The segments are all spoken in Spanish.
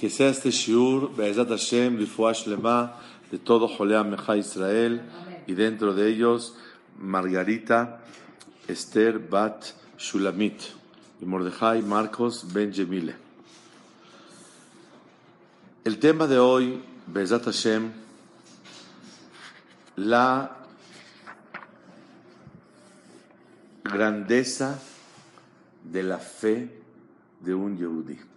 Que sea este shiur, Be'ezat Hashem, Rifuash Lema, de todo Jolea Meja Israel, y dentro de ellos Margarita, Esther Bat Shulamit, y Mordejai Marcos Ben Jemile. El tema de hoy, Be'ezat Hashem, la grandeza de la fe de un Yehudi.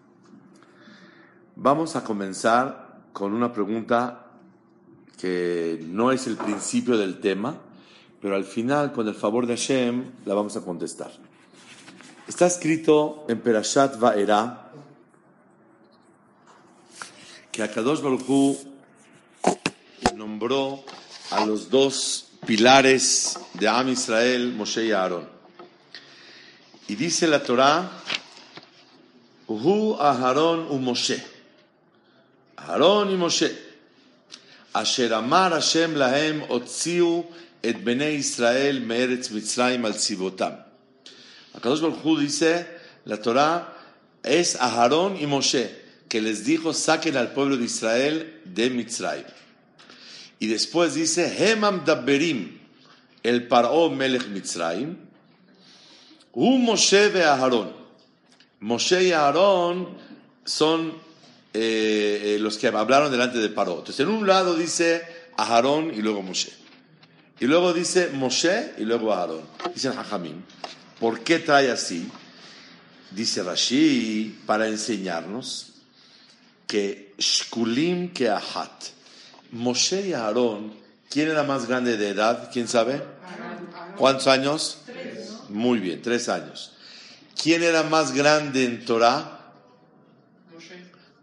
Vamos a comenzar con una pregunta que no es el principio del tema, pero al final, con el favor de Hashem, la vamos a contestar. Está escrito en Perashat Va'era que Akadosh Baruch Hu nombró a los dos pilares de Am Israel, Moshe y Aarón. Y dice la Torah, Hu Aharon u Moshe. Aarón y Moshe. Asher amar Hashem lahem otziu et bnei Israel me'eretz Mitzrayim al tzivotam. Akadosh Baruch Hu dice, la Torah es Aarón y Moshe, que les dijo, saquen al pueblo de Israel de Mitzrayim. Y después dice, Hemam Dabberim, el Paró Melech Mitzrayim, U Moshe ve Aarón. Moshe y Aarón son eh, los que hablaron delante de Paró. Entonces, en un lado dice Aarón y luego Moshe. Y luego dice Moshe y luego Aarón. Dice Hajamim. ¿Por qué trae así? Dice Rashi para enseñarnos que Shkulim que Ahat. Moshe y Aarón, ¿quién era más grande de edad? ¿Quién sabe? ¿Cuántos años? Muy bien, tres años. ¿Quién era más grande en Torah?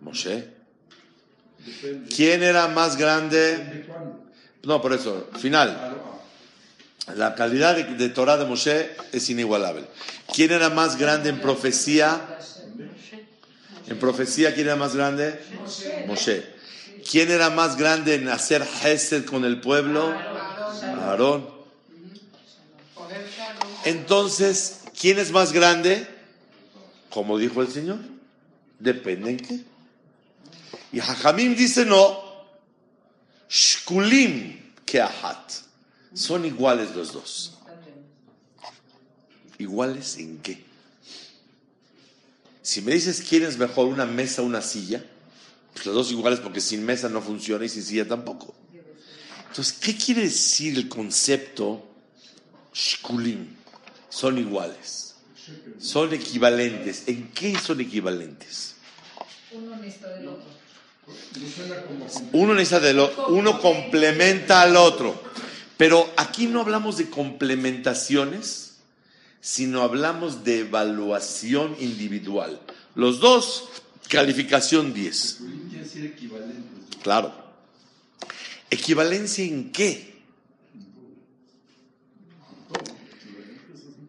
Moshe. ¿Quién era más grande? No, por eso, final. La calidad de, de Torah de Moshe es inigualable. ¿Quién era más grande en profecía? En profecía, ¿quién era más grande? Moshe. ¿Quién era más grande en hacer Hesed con el pueblo? Aarón. Entonces, ¿quién es más grande? Como dijo el Señor. Depende en qué. Y Hajamim dice no. Shkulim que Ahat. Son iguales los dos. ¿Iguales en qué? Si me dices quién es mejor, una mesa o una silla, pues los dos iguales porque sin mesa no funciona y sin silla tampoco. Entonces, ¿qué quiere decir el concepto shkulim? Son iguales. Son equivalentes. ¿En qué son equivalentes? Uno necesita del otro. Uno necesita. Uno complementa al otro. Pero aquí no hablamos de complementaciones, sino hablamos de evaluación individual. Los dos, calificación 10. Quiere decir equivalentes. Claro. ¿Equivalencia en qué?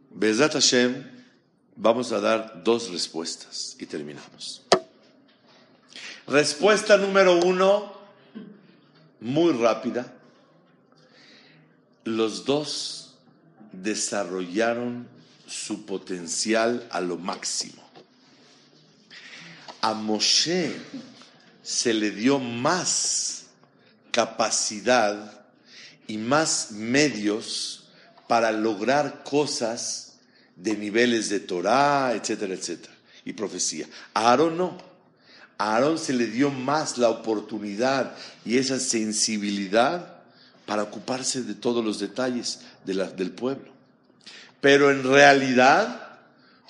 Bezat Hashem, vamos a dar dos respuestas y terminamos. Respuesta número uno, muy rápida. Los dos desarrollaron su potencial a lo máximo. A Moshe se le dio más capacidad y más medios para lograr cosas de niveles de Torah, etcétera, etcétera, y profecía. A Aarón no. A Aarón se le dio más la oportunidad y esa sensibilidad para ocuparse de todos los detalles del pueblo. Pero en realidad,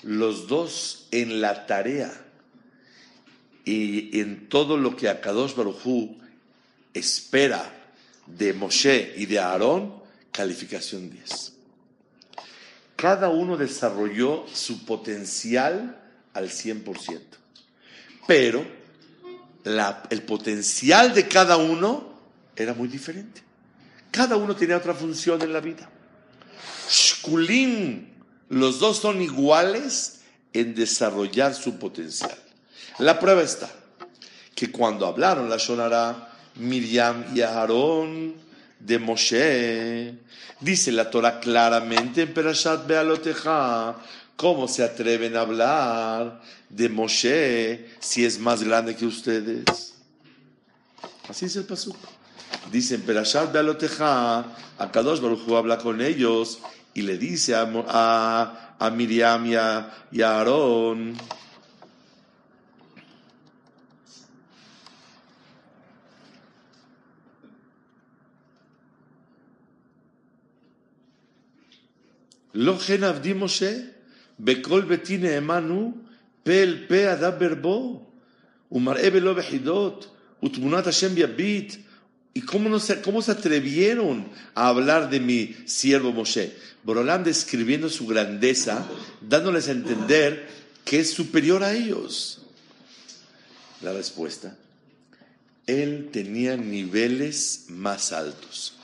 los dos en la tarea y en todo lo que Akadosh Barujú espera de Moshe y de Aarón, calificación 10. Cada uno desarrolló su potencial al 100%. Pero el potencial de cada uno era muy diferente. Cada uno tenía otra función en la vida. Shkulim, los dos son iguales en desarrollar su potencial. La prueba está que cuando hablaron la Shonara, Miriam y Aarón de Moshe, dice la Torah claramente en Perashat Bealoteja, ¿Cómo se atreven a hablar de Moshe si es más grande que ustedes? Así es el pasuk. Dicen, Perashat Bealoteja, Akadosh Baruj Hu habla con ellos y le dice a, a, Miriam y a, y a Aarón, Moshe, בכל ביתי נאמנו, פה אל פה אדבר בו, ומראה בלא בחידות, ותמונת השם יביט. ¿Y cómo, no se, cómo se atrevieron a hablar de mi siervo Moshe? Borolam describiendo su grandeza, dándoles a entender que es superior a ellos. La respuesta, él tenía niveles más altos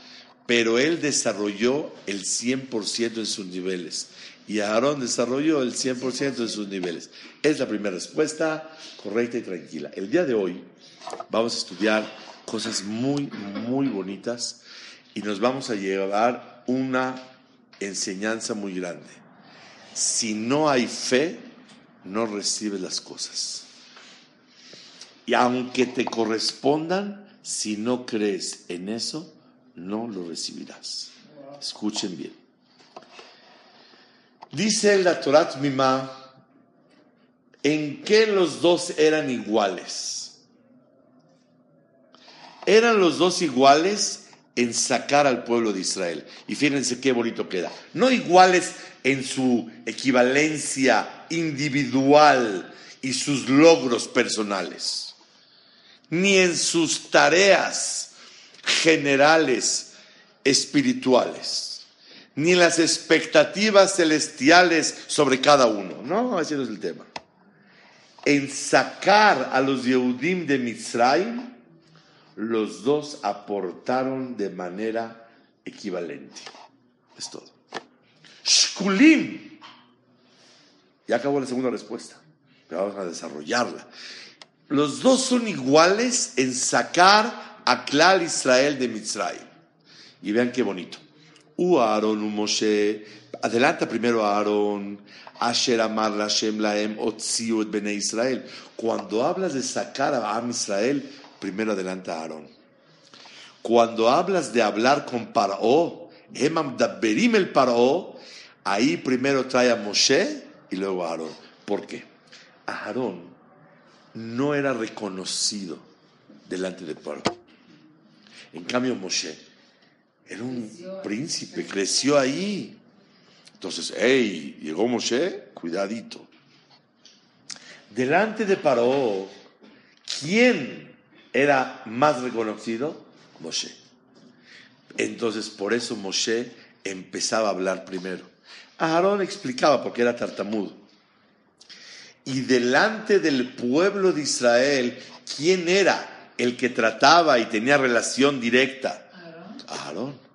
pero él desarrolló el 100% en sus niveles. Y Aarón desarrolló el 100% en sus niveles. Es la primera respuesta correcta y tranquila. El día de hoy vamos a estudiar cosas muy, muy bonitas y nos vamos a llevar una enseñanza muy grande. Si no hay fe, no recibes las cosas. Y aunque te correspondan, si no crees en eso, no lo recibirás. Escuchen bien. Dice la Torah Mima, ¿en qué los dos eran iguales? Eran los dos iguales en sacar al pueblo de Israel. Y fíjense qué bonito queda. No iguales en su equivalencia individual y sus logros personales, ni en sus tareas generales espirituales, ni las expectativas celestiales sobre cada uno. No, ese no es el tema. En sacar a los Yehudim de Mitzrayim, los dos aportaron de manera equivalente. Es todo. Shkulim. Ya acabó la segunda respuesta. Pero vamos a desarrollarla. Los dos son iguales en sacar a Klal Israel de Mitzrayim. Y vean qué bonito. U Aarón, u Moshe. Adelanta primero a Aarón. Asher Amar Lashem Laem Otziu et Bene Israel. Cuando hablas de sacar a Am Israel, primero adelanta a Aarón. Cuando hablas de hablar con Paró, Emam Dabberim el Paró, ahí primero trae a Moshe y luego a Aarón. ¿Por qué? Aarón no era reconocido delante de Paró. En cambio, Moshe era un príncipe, creció ahí. Entonces, hey, llegó Moshe, cuidadito. Delante de Paró, ¿quién era más reconocido? Moshe. Entonces, por eso Moshe empezaba a hablar primero. Aarón explicaba porque era tartamudo. Y delante del pueblo de Israel, ¿quién era el que trataba y tenía relación directa? Aarón.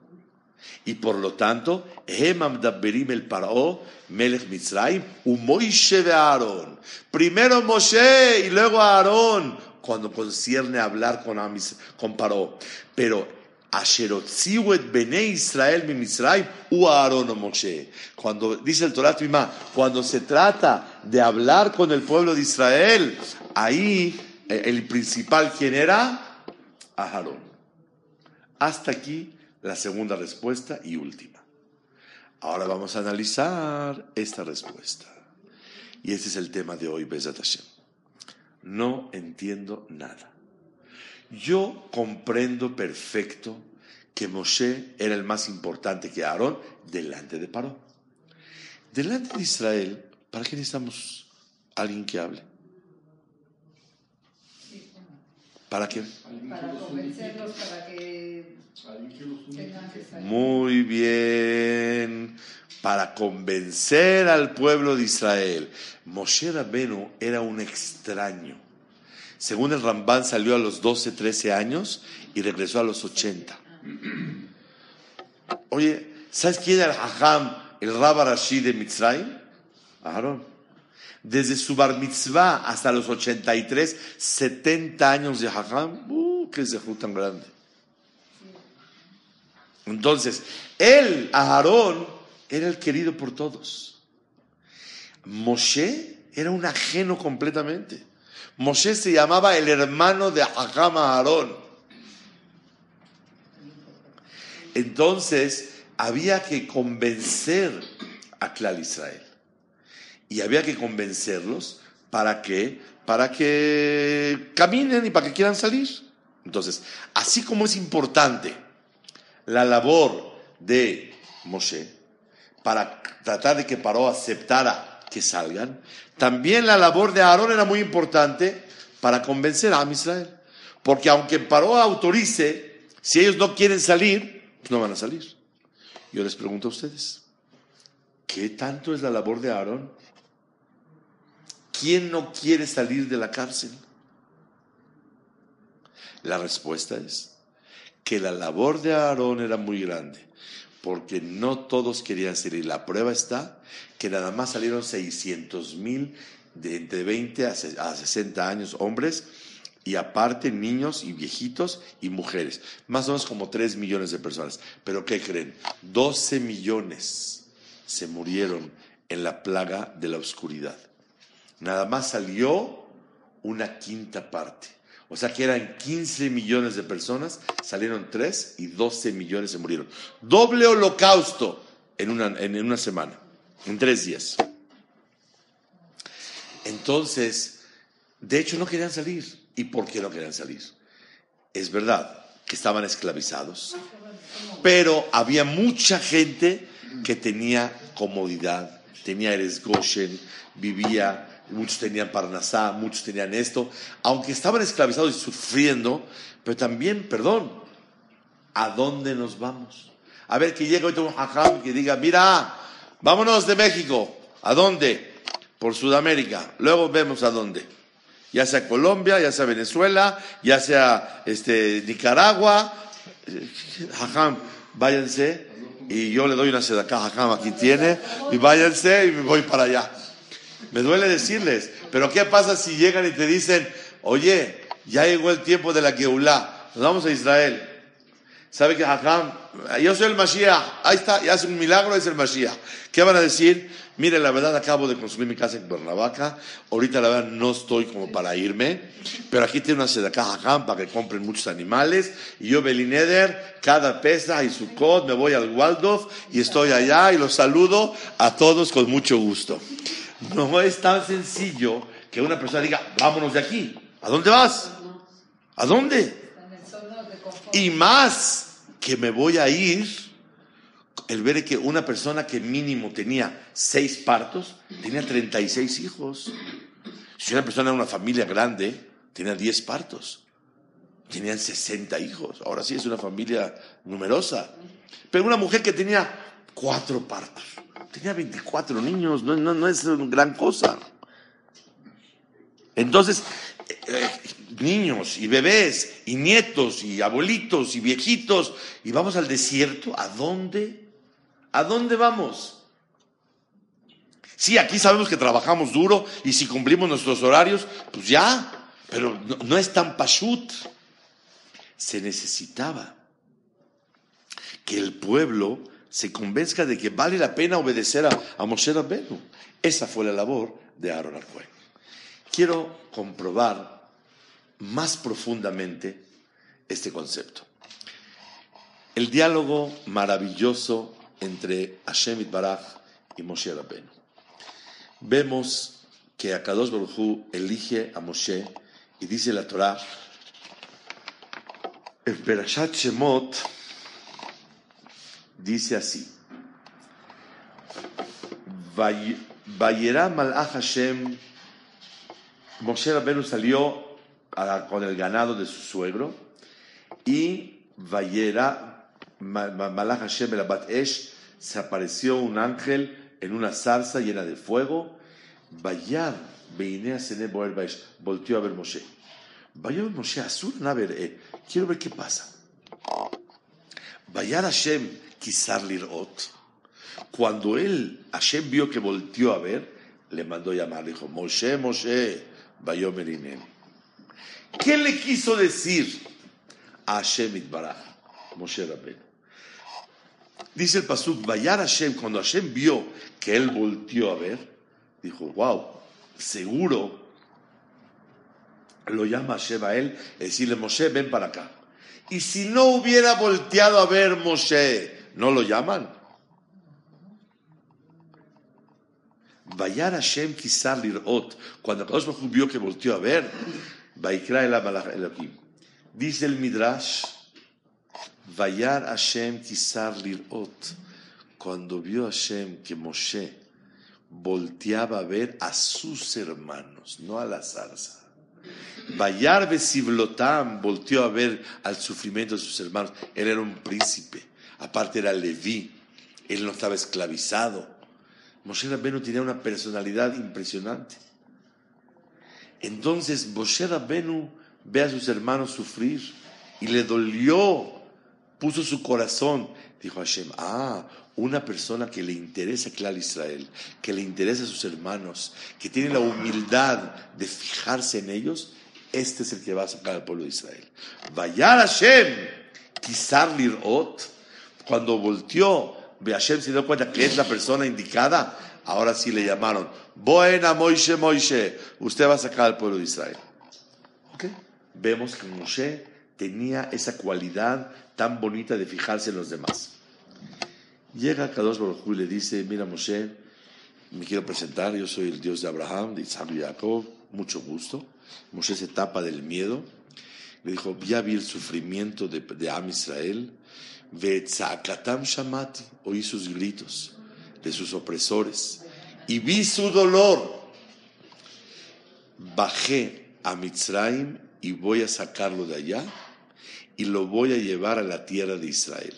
Y por lo tanto, el Paró, Melech Mitzrayim, u Moishe de Aarón. Primero Moshe y luego Aarón, cuando concierne hablar con, Amis, con Paró. Pero Asherotziu et Bene Israel mi Mitzrayim, u Aarón o Moshe. Cuando dice el Torah Mima, cuando se trata de hablar con el pueblo de Israel, ahí eh, el principal, ¿quién era? Aarón. Hasta aquí la segunda respuesta y última. Ahora vamos a analizar esta respuesta. Y este es el tema de hoy, Besat. No entiendo nada. Yo comprendo perfecto que Moshe era el más importante que Aarón delante de Paró. Delante de Israel, ¿para qué necesitamos alguien que hable? ¿Para qué? Para los convencerlos, para que tengan que salir. Muy bien. Para convencer al pueblo de Israel. Moshe Rabenu era un extraño. Según el Rambán salió a los 12, 13 años y regresó a los 80. Oye, ¿sabes quién era el Hajam, el Rabba Rashi de Mitzrayim? Aarón. Desde su bar mitzvah hasta los 83, 70 años de Hajam. ¡Uh, qué zehut tan grande! Entonces, él, Aarón, era el querido por todos. Moshe era un ajeno completamente. Moshe se llamaba el hermano de Hajam Aarón. Entonces había que convencer a Clal Israel. Y había que convencerlos para que, para que caminen y para que quieran salir. Entonces, así como es importante la labor de Moshe para tratar de que Paró aceptara que salgan, también la labor de Aarón era muy importante para convencer a Israel. Porque aunque Paró autorice, si ellos no quieren salir, pues no van a salir. Yo les pregunto a ustedes, ¿qué tanto es la labor de Aarón? ¿Quién no quiere salir de la cárcel? La respuesta es que la labor de Aarón era muy grande, porque no todos querían salir. La prueba está que nada más salieron 600 mil de entre 20 a 60 años hombres y aparte niños y viejitos y mujeres, más o menos como 3 millones de personas. Pero ¿qué creen? 12 millones se murieron en la plaga de la oscuridad. Nada más salió una quinta parte. O sea que eran 15 millones de personas, salieron 3 y 12 millones se murieron. Doble holocausto en una, en una semana, en tres días. Entonces, de hecho no querían salir. ¿Y por qué no querían salir? Es verdad que estaban esclavizados, pero había mucha gente que tenía comodidad, tenía Eres Goshen, vivía, muchos tenían Parnasá, muchos tenían esto, aunque estaban esclavizados y sufriendo, pero también, perdón, ¿a dónde nos vamos? A ver, que llegue un hajam que diga, mira, vámonos de México, ¿a dónde? Por Sudamérica, luego vemos a dónde ya sea Colombia, ya sea Venezuela, ya sea este, Nicaragua. Jajam, váyanse y yo le doy una sedaká, Jajam, aquí tiene, y váyanse y me voy para allá. Me duele decirles, pero ¿qué pasa si llegan y te dicen, oye, ya llegó el tiempo de la Geulah, nos vamos a Israel? ¿Sabe que Jajam? Yo soy el Mashiach, ahí está, ya hace un milagro, es el Mashiach. ¿Qué van a decir? Mire, la verdad acabo de construir mi casa en Cuernavaca. Ahorita la verdad no estoy como para irme. Pero aquí tiene una sedacaja acá para que compren muchos animales. Y yo, Belineder, cada pesa y su cod, me voy al Waldorf y estoy allá y los saludo a todos con mucho gusto. No es tan sencillo que una persona diga, vámonos de aquí. ¿A dónde vas? ¿A dónde? Y más que me voy a ir el ver que una persona que mínimo tenía seis partos, tenía 36 hijos. Si una persona era una familia grande, tenía 10 partos. Tenían 60 hijos. Ahora sí es una familia numerosa. Pero una mujer que tenía cuatro partos, tenía 24 niños, no, no, no es gran cosa. Entonces, eh, eh, niños y bebés y nietos y abuelitos y viejitos, y vamos al desierto, ¿a dónde? ¿A dónde vamos? Sí, aquí sabemos que trabajamos duro y si cumplimos nuestros horarios, pues ya, pero no, es tan pashut. Se necesitaba que el pueblo se convenzca de que vale la pena obedecer a, Moshe Rabbeinu. Esa fue la labor de Aaron Arcoen. Quiero comprobar más profundamente este concepto. El diálogo maravilloso entre Hashem Baraj y Moshe Rabbeinu. Vemos que Akadosh Baruj elige a Moshe y dice la Torah, Perashat Shemot dice así, Vayera Malach Hashem, Moshe Rabbeinu salió con el ganado de su suegro y Vayera Malach Hashem el Bat Esh se apareció un ángel en una zarza llena de fuego. Bayar Beinea Sene Boer volteó a ver Moshe. Bayar Moshe Azul ver, quiero ver qué pasa. Bayar Hashem Kisar Lirot. Cuando él, Hashem vio que volteó a ver, le mandó llamar, le dijo, Moshe, Moshe, Bayomer ¿Qué le quiso decir a Hashem Itbaraj, Moshe Rabbeinu? Dice el Pasuk, Vayar Hashem, cuando Hashem vio que él volteó a ver, Dijo, wow, seguro lo llama Hashem a él, decirle, Moshe, ven para acá. Y si no hubiera volteado a ver Moshe, ¿no lo llaman? Vayar Hashem quizá lirot, cuando Kadosh Baruj vio que volteó a ver, Vaikra el Elohim. Dice el Midrash, Vayar Hashem quizá lirot, cuando vio Hashem que Moshe volteaba a ver a sus hermanos, no a la zarza. Vayar Besiblotam volteó a ver al sufrimiento de sus hermanos. Él era un príncipe, aparte era Leví, él no estaba esclavizado. Moshe Rabbenu tenía una personalidad impresionante. Entonces Moshe Rabbenu ve a sus hermanos sufrir y le dolió, puso su corazón. Dijo Hashem, ah, una persona que le interesa Clar Israel, que le interesa a sus hermanos, que tiene la humildad de fijarse en ellos, este es el que va a sacar al pueblo de Israel. Vayar Hashem, Kisar Lirot, cuando volteó, Hashem se dio cuenta que es la persona indicada, ahora sí le llamaron, Buena Moishe Moishe, usted va a sacar al pueblo de Israel. Vemos que Moshe tenía esa cualidad tan bonita de fijarse en los demás. Llega Kadosh Baruj y le dice, mira Moshe, me quiero presentar, yo soy el Dios de Abraham, de Isaac y Jacob, mucho gusto. Moshe se tapa del miedo. Le dijo, ya vi el sufrimiento de, de Am Israel, Shamati, oí sus gritos de sus opresores y vi su dolor. Bajé a Mitzrayim y voy a sacarlo de allá y lo voy a llevar a la tierra de Israel.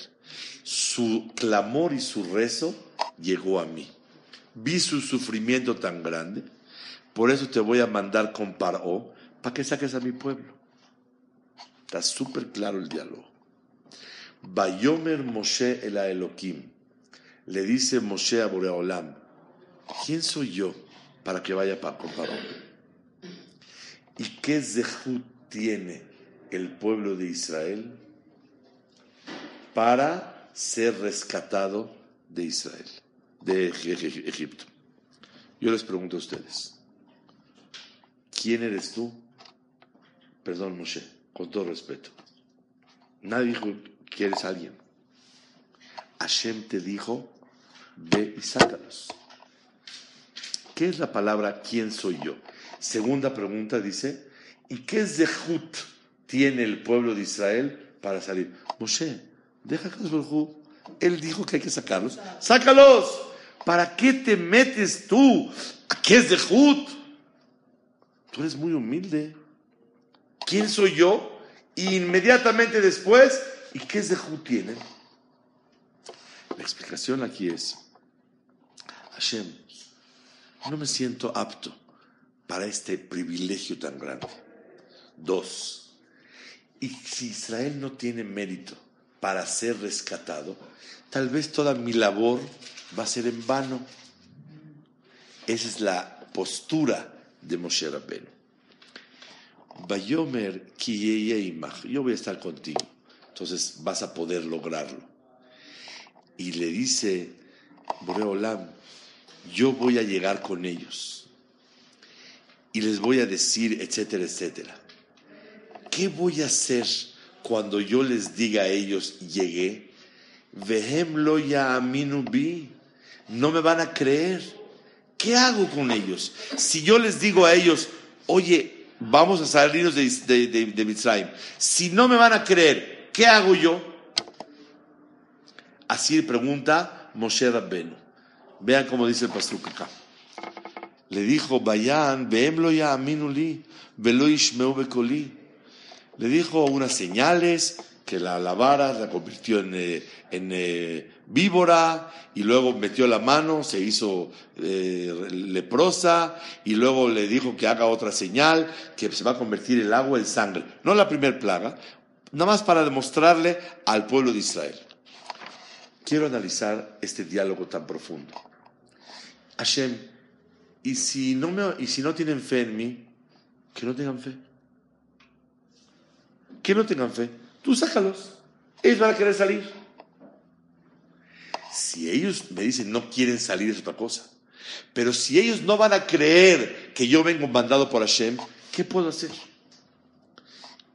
Su clamor y su rezo llegó a mí. Vi su sufrimiento tan grande, por eso te voy a mandar con Paró para que saques a mi pueblo. Está súper claro el diálogo. Bayomer Moshe el Elohim. Le dice Moshe a Boreolam, ¿quién soy yo para que vaya con Paró? ¿Y qué zehut tiene el pueblo de Israel para ser rescatado de Israel, de Egipto? Yo les pregunto a ustedes, ¿quién eres tú? Perdón, Moshe, con todo respeto. Nadie dijo que eres alguien. Hashem te dijo, ve y sácalos. ¿Qué es la palabra quién soy yo? Segunda pregunta dice, ¿y qué zehut tiene el pueblo de Israel para salir? Moshe, deja que Él dijo que hay que sacarlos. ¡Sácalos! ¿Para qué te metes tú? ¿Qué es zehut? Tú eres muy humilde. ¿Quién soy yo? Y inmediatamente después, ¿y qué zehut tiene? La explicación aquí es, Hashem, no me siento apto para este privilegio tan grande. Dos, y si Israel no tiene mérito para ser rescatado, tal vez toda mi labor va a ser en vano. Esa es la postura de Moshe Rabbeinu. Bayomer yo voy a estar contigo, entonces vas a poder lograrlo. Y le dice Boreolam, yo voy a llegar con ellos y les voy a decir, etcétera, etcétera. ¿Qué voy a hacer cuando yo les diga a ellos, llegué? Vehemlo ya bi. No me van a creer. ¿Qué hago con ellos? Si yo les digo a ellos, oye, vamos a salirnos de, de, de, Mitzrayim. Si no me van a creer, ¿qué hago yo? Así pregunta Moshe Rabbenu. Vean cómo dice el pastor acá. Le dijo, vayan, veemlo ya aminuli, velo bekoli. Le dijo unas señales que la, lavara, la convirtió en, eh, en eh, víbora y luego metió la mano, se hizo eh, leprosa y luego le dijo que haga otra señal, que se va a convertir el agua en sangre. No la primer plaga, nada más para demostrarle al pueblo de Israel. Quiero analizar este diálogo tan profundo. Hashem, y si no, me, y si no tienen fe en mí, que no tengan fe. Que no tengan fe. Tú sácalos. Ellos van a querer salir. Si ellos me dicen no quieren salir es otra cosa. Pero si ellos no van a creer que yo vengo mandado por Hashem, ¿qué puedo hacer?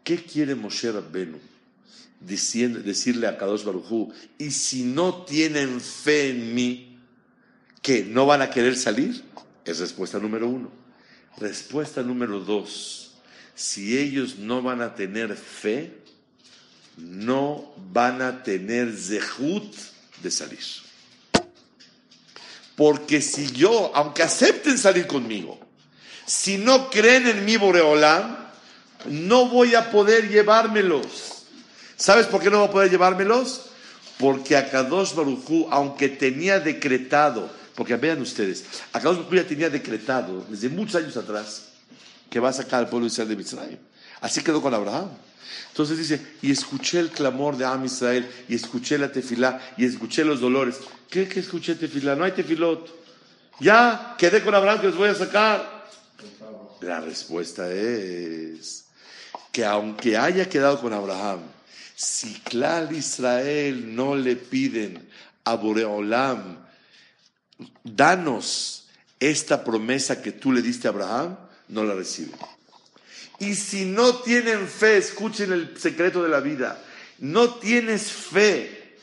¿Qué quiere Moshe Rabbenu? Diciendo, decirle a Kadosh Barujú, y si no tienen fe en mí, ¿que no van a querer salir? Es respuesta número uno. Respuesta número dos, si ellos no van a tener fe, no van a tener zehut de salir. Porque si yo, aunque acepten salir conmigo, si no creen en mi Boreolam, no voy a poder llevármelos. ¿Sabes por qué no voy a poder llevármelos? Porque Akadosh Baruchú, aunque tenía decretado, porque vean ustedes, Akadosh Baruchú ya tenía decretado desde muchos años atrás que va a sacar al pueblo de Israel de Mitzrayim. Así quedó con Abraham. Entonces dice, y escuché el clamor de Am Israel, y escuché la tefilá, y escuché los dolores. ¿Qué que escuché tefilá? No hay tefilot. Ya quedé con Abraham que los voy a sacar. La respuesta es que aunque haya quedado con Abraham, si Clal Israel no le piden a Boreolam, danos esta promesa que tú le diste a Abraham, no la reciben. Y si no tienen fe, escuchen el secreto de la vida, no tienes fe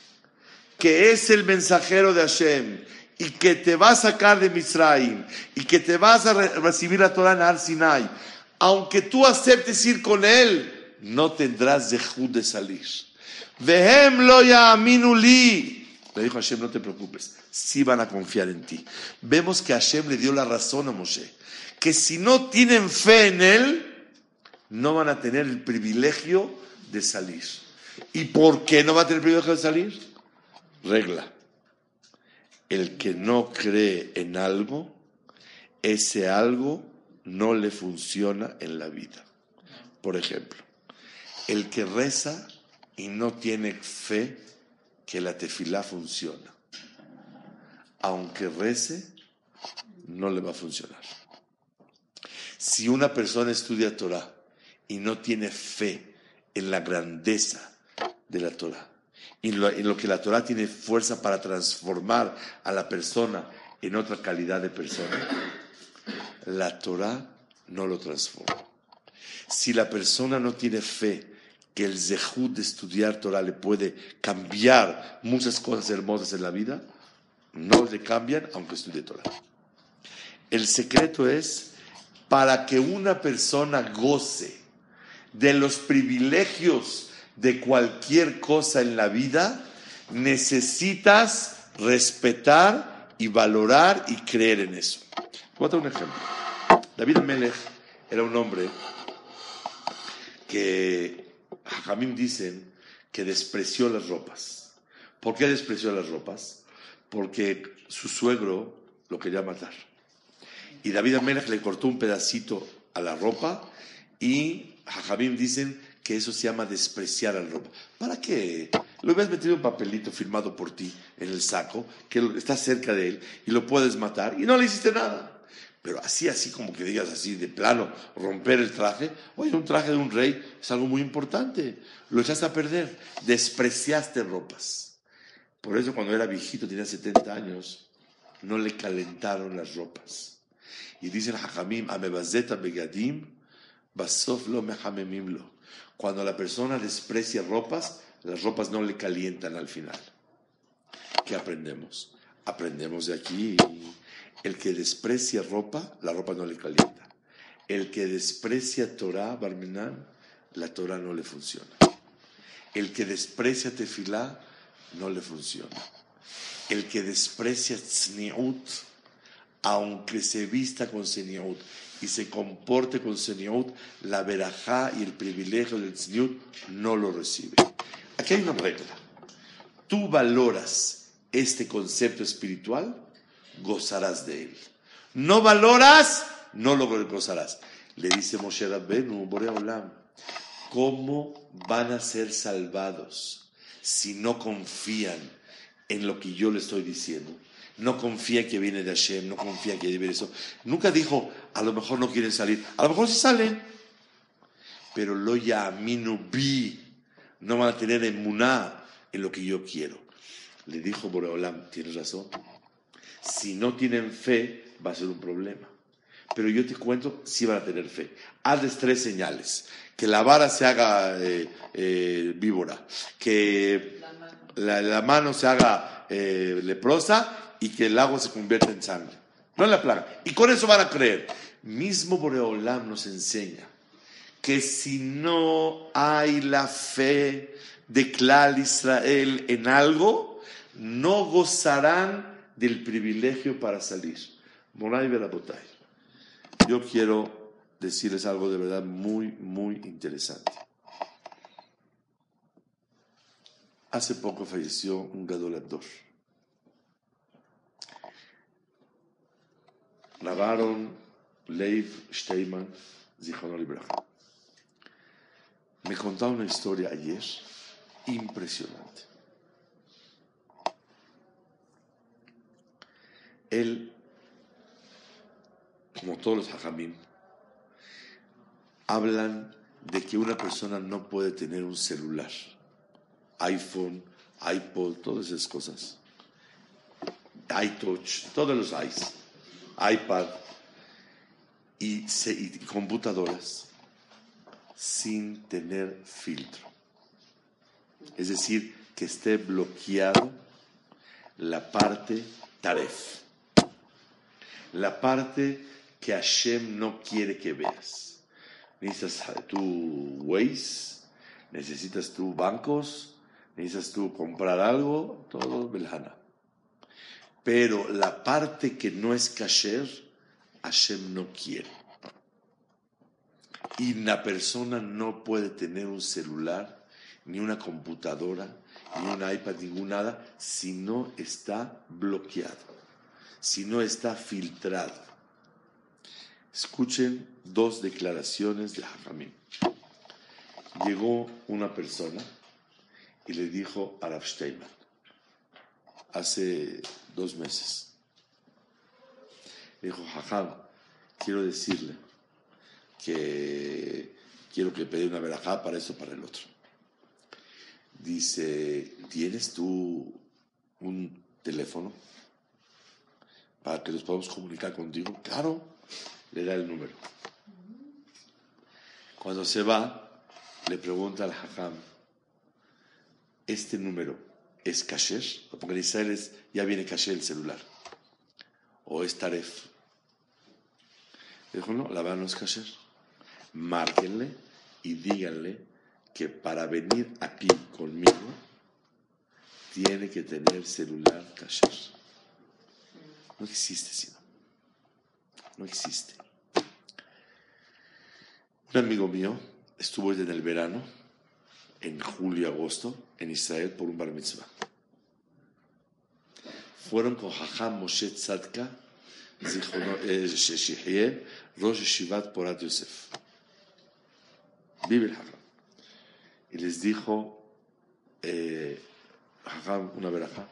que es el mensajero de Hashem y que te va a sacar de Misraim y que te vas a recibir la Torah en Ar Sinai, aunque tú aceptes ir con él, no tendrás dejud de salir. Vehem lo. Le dijo Hashem, no te preocupes, sí van a confiar en ti. Vemos que Hashem le dio la razón a Moshe, que si no tienen fe en él, no van a tener el privilegio de salir. ¿Y por qué no va a tener el privilegio de salir? Regla. El que no cree en algo, ese algo no le funciona en la vida. Por ejemplo, el que reza y no tiene fe que la tefilá funciona. Aunque rece, no le va a funcionar. Si una persona estudia Torah y no tiene fe en la grandeza de la Torah, en lo, en lo que la Torah tiene fuerza para transformar a la persona en otra calidad de persona, la Torah no lo transforma. Si la persona no tiene fe que el zehut de estudiar Torah le puede cambiar muchas cosas hermosas en la vida, no le cambian aunque estudie Torah. El secreto es para que una persona goce de los privilegios de cualquier cosa en la vida, necesitas respetar y valorar y creer en eso. Voy a dar un ejemplo. David Melech era un hombre que Jamim dicen que despreció las ropas. ¿Por qué despreció las ropas? Porque su suegro lo quería matar. Y David Amelech le cortó un pedacito a la ropa y Jajamim dicen que eso se llama despreciar la ropa. ¿Para qué? Lo hubieras metido un papelito firmado por ti en el saco, que está cerca de él, y lo puedes matar, y no le hiciste nada. Pero así, así como que digas así de plano, romper el traje. Oye, un traje de un rey es algo muy importante. Lo echaste a perder. Despreciaste ropas. Por eso cuando era viejito, tenía 70 años, no le calentaron las ropas. Y dicen Hajamim, Amebazeta Begadim, Basof lo. Cuando la persona desprecia ropas, las ropas no le calientan al final. ¿Qué aprendemos? Aprendemos de aquí. El que desprecia ropa, la ropa no le calienta. El que desprecia Torah, Barminan, la Torah no le funciona. El que desprecia Tefilá, no le funciona. El que desprecia Tzniut, aunque se vista con Tzniut, y se comporte con Seniut, la verajá y el privilegio del Seniut no lo recibe. Aquí hay una regla. Tú valoras este concepto espiritual, gozarás de él. No valoras, no lo gozarás. Le dice Moshe Rabbenu, Boreolam, ¿cómo van a ser salvados si no confían en lo que yo le estoy diciendo? no confía que viene de Hashem, no confía que debe eso. Nunca dijo, a lo mejor no quieren salir, a lo mejor sí salen, pero lo yaminu bi, no van a tener emuná en lo que yo quiero. Le dijo Boreolam, tienes razón. Si no tienen fe, va a ser un problema. Pero yo te cuento, si van a tener fe. Hazles tres señales. Que la vara se haga eh, eh, víbora, que la, mano se haga eh, leprosa y que el agua se convierta en sangre. No en la plaga. Y con eso van a creer. Mismo Boreolam nos enseña que si no hay la fe de Klal Israel en algo, no gozarán del privilegio para salir. Moray Berabotay. Yo quiero decirles algo de verdad muy, muy interesante. Hace poco falleció un Gadol Abdor. Grabaron Leif Steinman, Zichrono Libraja. Me contaba una historia ayer impresionante. Él, como todos los hajamim, hablan de que una persona no puede tener un celular, iPhone, iPod, todas esas cosas, iTouch, todos los i's, iPad y, y computadoras sin tener filtro. Es decir, que esté bloqueado la parte taref, la parte que Hashem no quiere que veas. Necesitas tu Waze, necesitas tu bancos, necesitas tú comprar algo, todo belhana. Pero la parte que no es kasher, Hashem no quiere. Y la persona no puede tener un celular, ni una computadora, ni un iPad, ningún nada, si no está bloqueado, si no está filtrado. Escuchen dos declaraciones de Jajamín. Llegó una persona y le dijo a Rav Steinman, hace dos meses, le dijo, Jajam, quiero decirle que quiero que pedí una verajá para eso, para el otro. Dice, ¿tienes tú un teléfono para que nos podamos comunicar contigo? Claro, le da el número. Cuando se va, le pregunta al hajam, ¿este número es kasher? Porque en Israel es- ya viene kasher el celular. ¿O es taref? Le dijo, no, la verdad no es kasher. Márquenle y díganle que para venir aquí conmigo tiene que tener celular kasher. No existe, sino. No existe. Un amigo mío estuvo en el verano, en julio, agosto, en Israel por un bar mitzvah. Fueron con Jajam Moshe Tzadka, Shehye, Rosh Shivat Porat Yosef. Vive el. Y les dijo, eh, una verajá,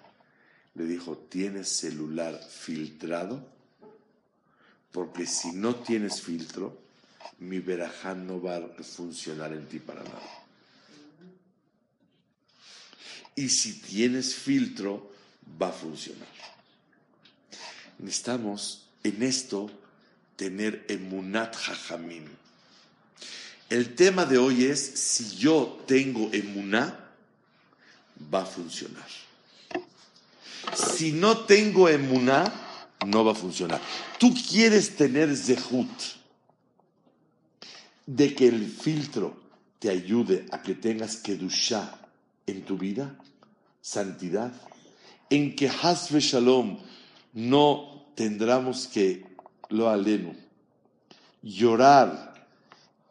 le dijo, ¿tienes celular filtrado? Porque si no tienes filtro, mi verajá no va a funcionar en ti para nada. Y si tienes filtro, va a funcionar. Necesitamos en esto tener emunat jajamim. El tema de hoy es, si yo tengo emuná, va a funcionar. Si no tengo emuná, no va a funcionar. Tú quieres tener zehut de que el filtro te ayude a que tengas kedushá en tu vida, santidad, en que hasbe shalom no tendremos que lo aleno, llorar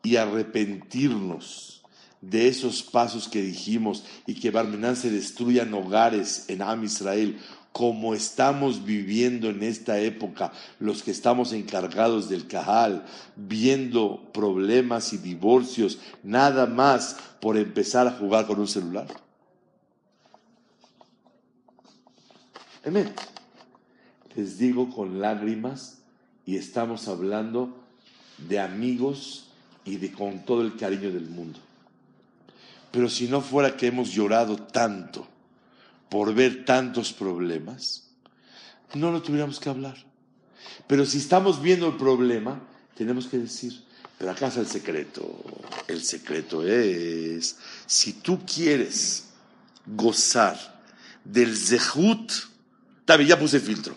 y arrepentirnos de esos pasos que dijimos y que Barmenán se destruyan hogares en Am Israel, como estamos viviendo en esta época, los que estamos encargados del Cajal, viendo problemas y divorcios, nada más por empezar a jugar con un celular. Emet. Les digo con lágrimas y estamos hablando de amigos y de con todo el cariño del mundo. Pero si no fuera que hemos llorado tanto por ver tantos problemas, no lo tuviéramos que hablar. Pero si estamos viendo el problema, tenemos que decir, pero acá está el secreto. El secreto es, si tú quieres gozar del zehut, también ya puse filtro.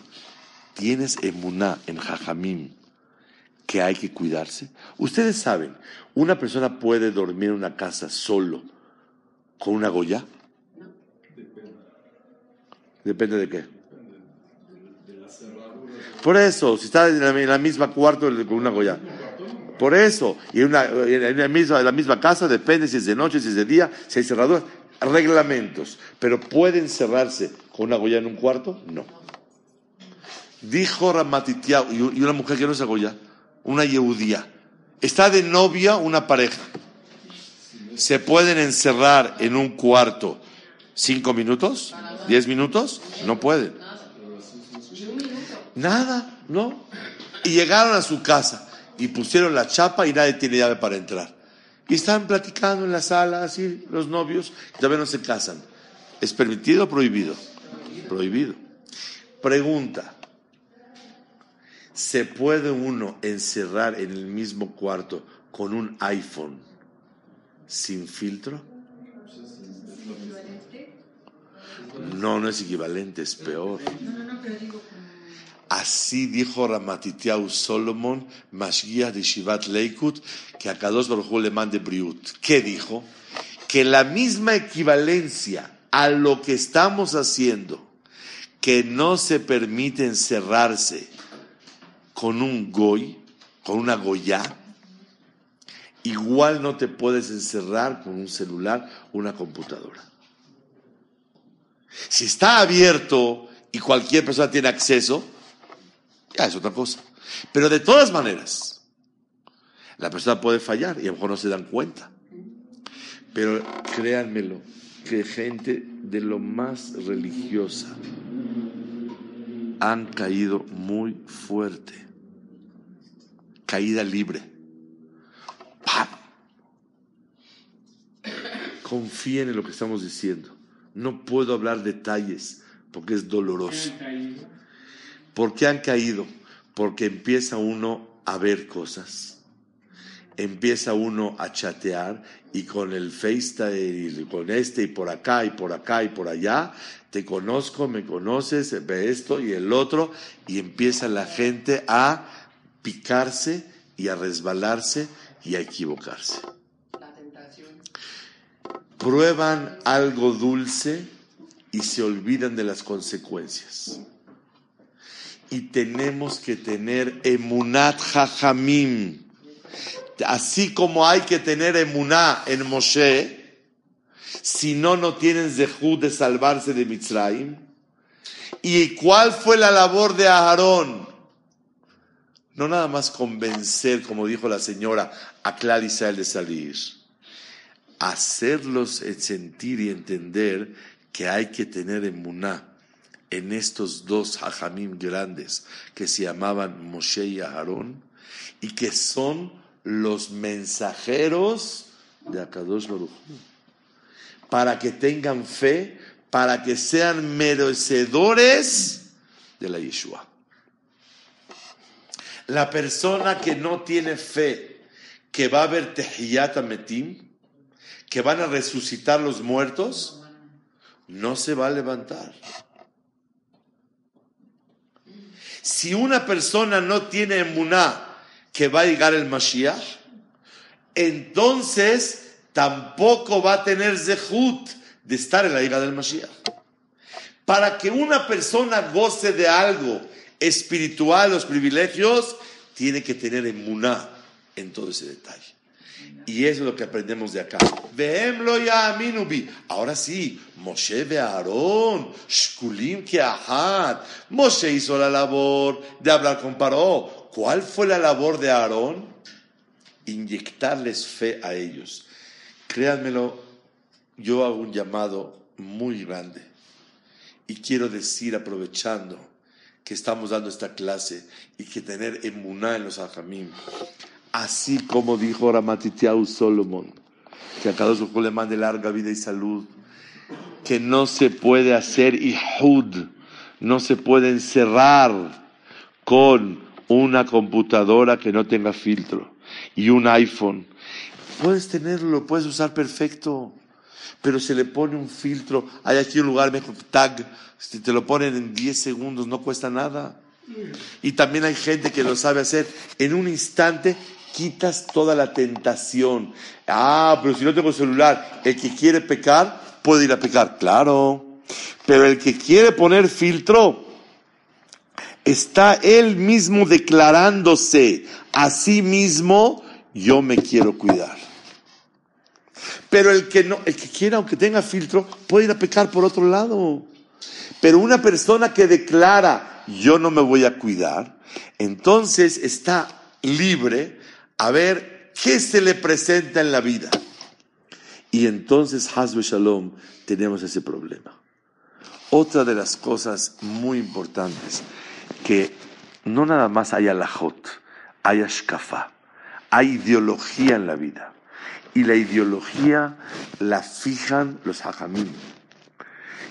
Tienes emuná en jajamim que hay que cuidarse. Ustedes saben, una persona puede dormir en una casa solo con una goya. Depende de qué. Por eso, si está en la, misma cuarto con una goya. Por eso, y en, la, misma, en la misma casa depende si es de noche, si es de día, si hay cerraduras, reglamentos. Pero ¿pueden cerrarse con una goya en un cuarto? No. Dijo Ramatitiao, y una mujer que no es goya, una yeudía, está de novia una pareja. ¿Se pueden encerrar en un cuarto cinco minutos? ¿Diez minutos? No pueden. Nada, ¿no? Y llegaron a su casa y pusieron la chapa y nadie tiene llave para entrar. Y están platicando en la sala, así, los novios, y todavía no se casan. ¿Es permitido o prohibido? Prohibido. Pregunta. ¿Se puede uno encerrar en el mismo cuarto con un iPhone sin filtro? No, no es equivalente, es peor. Así dijo Ramatitiau Solomon, Mashgiach de Shivat Leikut, que a Kadosh Baruj le mande Briut. ¿Qué dijo? Que la misma equivalencia a lo que estamos haciendo, que no se permite encerrarse con un goy, con una goya, igual no te puedes encerrar con un celular una computadora. Si está abierto y cualquier persona tiene acceso, ya es otra cosa. Pero de todas maneras, la persona puede fallar y a lo mejor no se dan cuenta. Pero créanmelo, que gente de lo más religiosa han caído muy fuerte. Caída libre. Confíen en lo que estamos diciendo. No puedo hablar detalles porque es doloroso. ¿Por qué han caído? Porque empieza uno a ver cosas, empieza uno a chatear y con el FaceTime y con este y por acá y por acá y por allá, te conozco, me conoces, ve esto y el otro y empieza la gente a picarse y a resbalarse y a equivocarse. Prueban algo dulce y se olvidan de las consecuencias y tenemos que tener emunat jajamim. Así como hay que tener emuná en Moshe, si no, no tienen zehud de salvarse de Mitzrayim. ¿Y cuál fue la labor de Aarón? No nada más convencer, como dijo la señora, a Clar Israel de salir. Hacerlos sentir y entender que hay que tener emuná en estos dos hajamim grandes que se llamaban Moshe y Aarón y que son los mensajeros de Akadosh Baruch para que tengan fe, para que sean merecedores de la Yeshua. La persona que no tiene fe, que va a ver Tehiyat Metim, que van a resucitar los muertos, no se va a levantar. Si una persona no tiene emuná que va a llegar el Mashiach, entonces tampoco va a tener zehut de estar en la llegada del Mashiach. Para que una persona goce de algo espiritual, los privilegios, tiene que tener emuná en todo ese detalle. Y eso es lo que aprendemos de acá. Vehemlo ya minubi. Ahora sí, Moshe ve Aarón, Shkulim que Moshe hizo la labor de hablar con Paró. ¿Cuál fue la labor de Aarón? Inyectarles fe a ellos. Créanmelo, yo hago un llamado muy grande. Y quiero decir, aprovechando que estamos dando esta clase y que tener emuná en los ajamim, así como dijo Ramatitiau Solomon, que a cada uno le mande larga vida y salud, que no se puede hacer ihud, no se puede encerrar con una computadora que no tenga filtro y un iPhone. Puedes tenerlo, puedes usar perfecto, pero se le pone un filtro. Hay aquí un lugar, mejor tag, si te lo ponen en 10 segundos, no cuesta nada. Y también hay gente que lo sabe hacer. En un instante quitas toda la tentación. Ah, pero si no tengo celular, el que quiere pecar puede ir a pecar, claro. Pero el que quiere poner filtro, está él mismo declarándose a sí mismo, yo me quiero cuidar. Pero el que no, el que quiera, aunque tenga filtro, puede ir a pecar por otro lado. Pero una persona que declara, yo no me voy a cuidar, entonces está libre a ver qué se le presenta en la vida. Y entonces, Hasbe Shalom, tenemos ese problema. Otra de las cosas muy importantes, que no nada más hay alajot, hay ashkafa, hay ideología en la vida. Y la ideología la fijan los hajamim.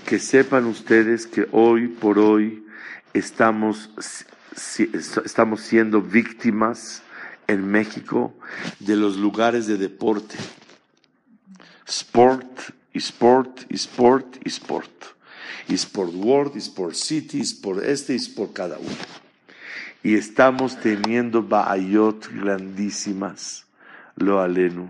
Que sepan ustedes que hoy por hoy estamos, estamos siendo víctimas en México de los lugares de deporte. Sport, y sport, y sport, y sport. Y Sport World, y Sport City, y Sport este, y por cada uno. Y estamos teniendo baayot grandísimas, lo alenu,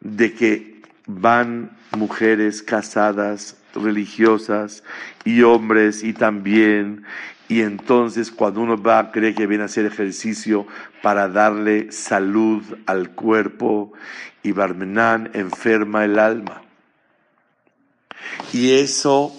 de que van mujeres casadas, religiosas, y hombres, y también, y entonces cuando uno va, cree que viene a hacer ejercicio para darle salud al cuerpo, y Barmenán enferma el alma. Y eso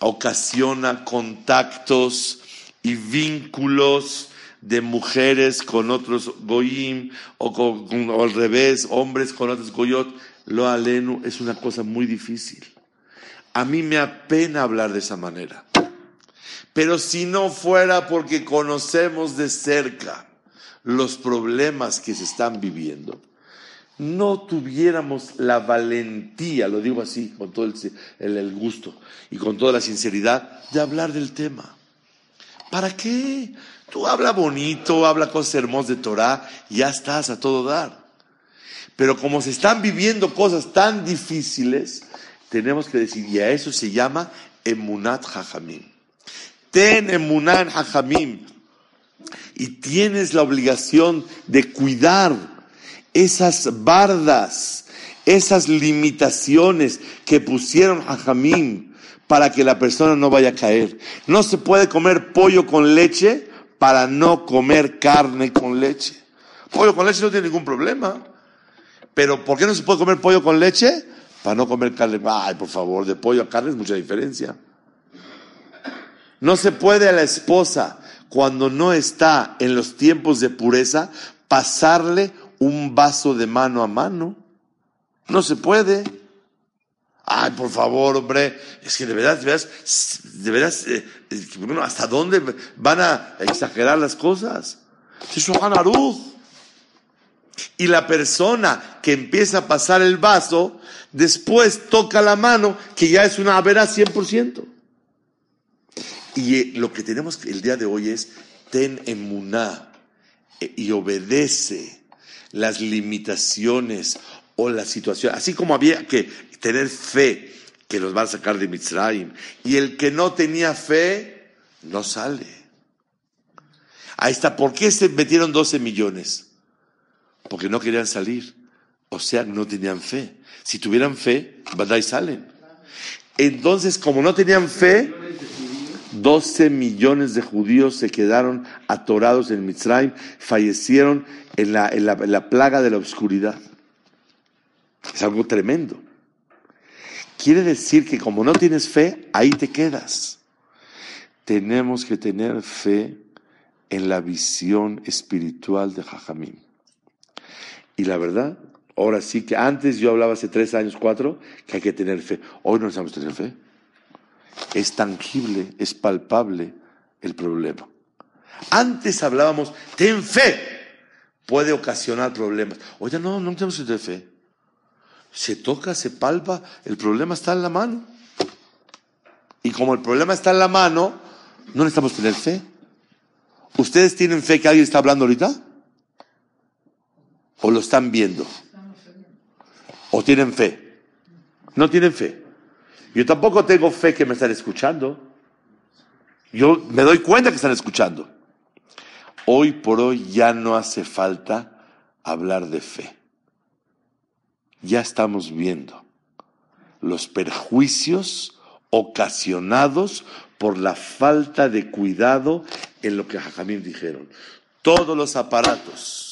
ocasiona contactos y vínculos de mujeres con otros goyim o, con, al revés, hombres con otros goyot. Lo alenu es una cosa muy difícil. A mí me apena hablar de esa manera. Pero si no fuera porque conocemos de cerca los problemas que se están viviendo, no tuviéramos la valentía, lo digo así, con todo el, gusto y con toda la sinceridad, de hablar del tema. ¿Para qué? Tú habla bonito, habla cosas hermosas de Torah, ya estás a todo dar. Pero como se están viviendo cosas tan difíciles, tenemos que decir, y a eso se llama emunat hajamim. Ten emunat hajamim. Y tienes la obligación de cuidar esas bardas, esas limitaciones que pusieron a Jamín para que la persona no vaya a caer. No se puede comer pollo con leche para no comer carne con leche. Pollo con leche no tiene ningún problema. Pero ¿por qué no se puede comer pollo con leche? Para no comer carne. Ay, por favor, de pollo a carne es mucha diferencia. No se puede a la esposa, cuando no está en los tiempos de pureza, pasarle un vaso de mano a mano. No se puede. Ay, por favor, hombre, es que de verdad, de verdad, de verdad eh, bueno, ¿hasta dónde van a exagerar las cosas? Y la persona que empieza a pasar el vaso, después toca la mano, que ya es una vera 100%. Y eh, lo que tenemos el día de hoy es, ten emuná eh, y obedece las limitaciones o la situación, así como había que tener fe que los va a sacar de Mitzrayim, y el que no tenía fe, no sale. Ahí está, ¿por qué se metieron 12 millones? Porque no querían salir, o sea, no tenían fe. Si tuvieran fe. Y salen. Entonces, como no tenían fe, 12 millones de judíos se quedaron atorados en Mitzrayim, fallecieron en la, en la, plaga de la oscuridad. Es algo tremendo. Quiere decir que como no tienes fe, ahí te quedas. Tenemos que tener fe en la visión espiritual de Jajamín. Y la verdad, ahora sí que antes yo hablaba hace tres años, cuatro, que hay que tener fe. Hoy no necesitamos tener fe es tangible, es palpable el problema. Antes hablábamos, ten fe, puede ocasionar problemas. Oye, no, no tenemos de fe. Se toca, se palpa, el problema está en la mano. Y como el problema está en la mano, ¿No necesitamos tener fe? ¿Ustedes tienen fe que alguien está hablando ahorita? ¿O lo están viendo? ¿O tienen fe? No tienen fe. Yo tampoco tengo fe que me están escuchando. Yo me doy cuenta que están escuchando. Hoy por hoy ya no hace falta hablar de fe. Ya estamos viendo los perjuicios ocasionados por la falta de cuidado en lo que Jajamín dijeron. Todos los aparatos,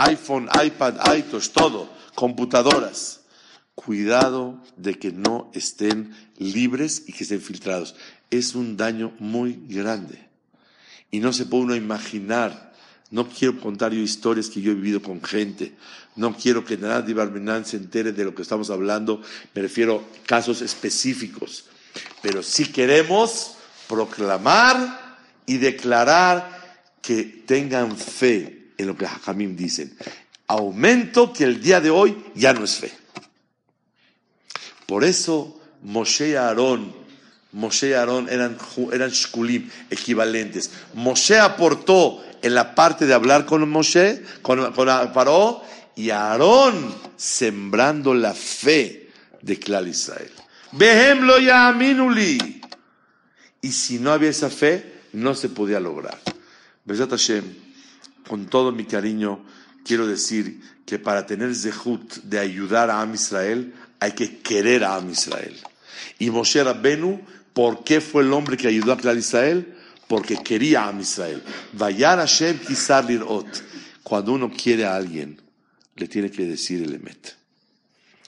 iPhone, iPad, iTunes, todo, computadoras, cuidado de que no estén libres y que estén filtrados. Es un daño muy grande. Y no se puede uno imaginar. No quiero contar yo historias que yo he vivido con gente. No quiero que nadie Barmenán se entere de lo que estamos hablando. Me refiero a casos específicos. Pero sí queremos proclamar y declarar que tengan fe en lo que Jajamim dicen. Aumento que el día de hoy ya no es fe. Por eso Moshe y Aarón, Moshe y Aarón eran, eran shkulim, equivalentes. Moshe aportó en la parte de hablar con Moshe, con, con Paró, y Aarón sembrando la fe de Clal Israel. Aminuli. Y si no había esa fe, no se podía lograr. Besat Hashem, con todo mi cariño, quiero decir que para tener zehut de ayudar a Am Israel, hay que querer a Am Israel. Y Moshe Rabbenu, ¿por qué fue el hombre que ayudó a Clal Israel? Porque quería a Am Israel. Vayar Hashem lirot. Cuando uno quiere a alguien, le tiene que decir el emet.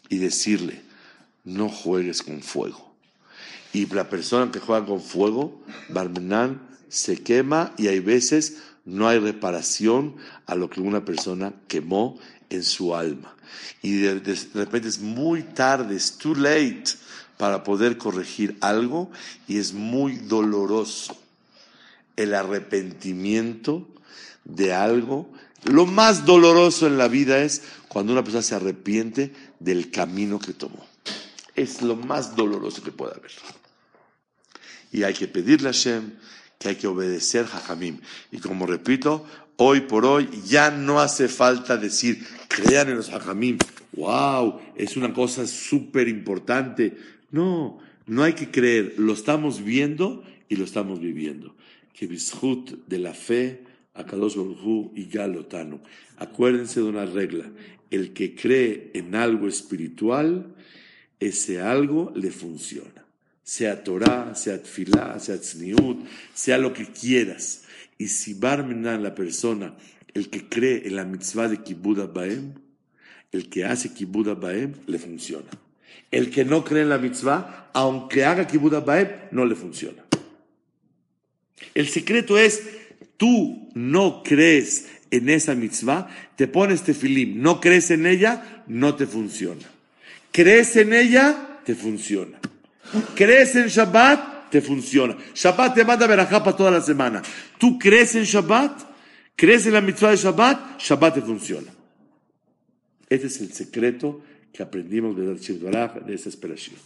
Y decirle, no juegues con fuego. Y la persona que juega con fuego, Barmenán, se quema y hay veces no hay reparación a lo que una persona quemó en su alma. Y de, repente es muy tarde, es too late para poder corregir algo y es muy doloroso el arrepentimiento de algo. Lo más doloroso en la vida es cuando una persona se arrepiente del camino que tomó. Es lo más doloroso que puede haber. Y hay que pedirle a Hashem que hay que obedecer Jajamim. Y como repito, hoy por hoy ya no hace falta decir, crean en los Jajamim. ¡Wow! Es una cosa súper importante. No, no hay que creer. Lo estamos viendo y lo estamos viviendo. Que Bishut de la fe, Akadosh Baruj y Galotano. Acuérdense de una regla. El que cree en algo espiritual, ese algo le funciona. Sea Torah, sea Tfilá, sea Tzniut, sea lo que quieras. Y si Barmenan, la persona, el que cree en la mitzvah de Kibbud Baem, el que hace Kibbud Baem, le funciona. El que no cree en la mitzvah, aunque haga Kibbud Baem, no le funciona. El secreto es, tú no crees en esa mitzvah, te pones tefilim, no crees en ella, no te funciona. Crees en ella, te funciona. Crees en Shabbat, te funciona. Shabbat te manda verajá para toda la semana. Tú crees en Shabbat, crees en la mitzvah de Shabbat, Shabbat te funciona. Este es el secreto que aprendimos de esta esperación.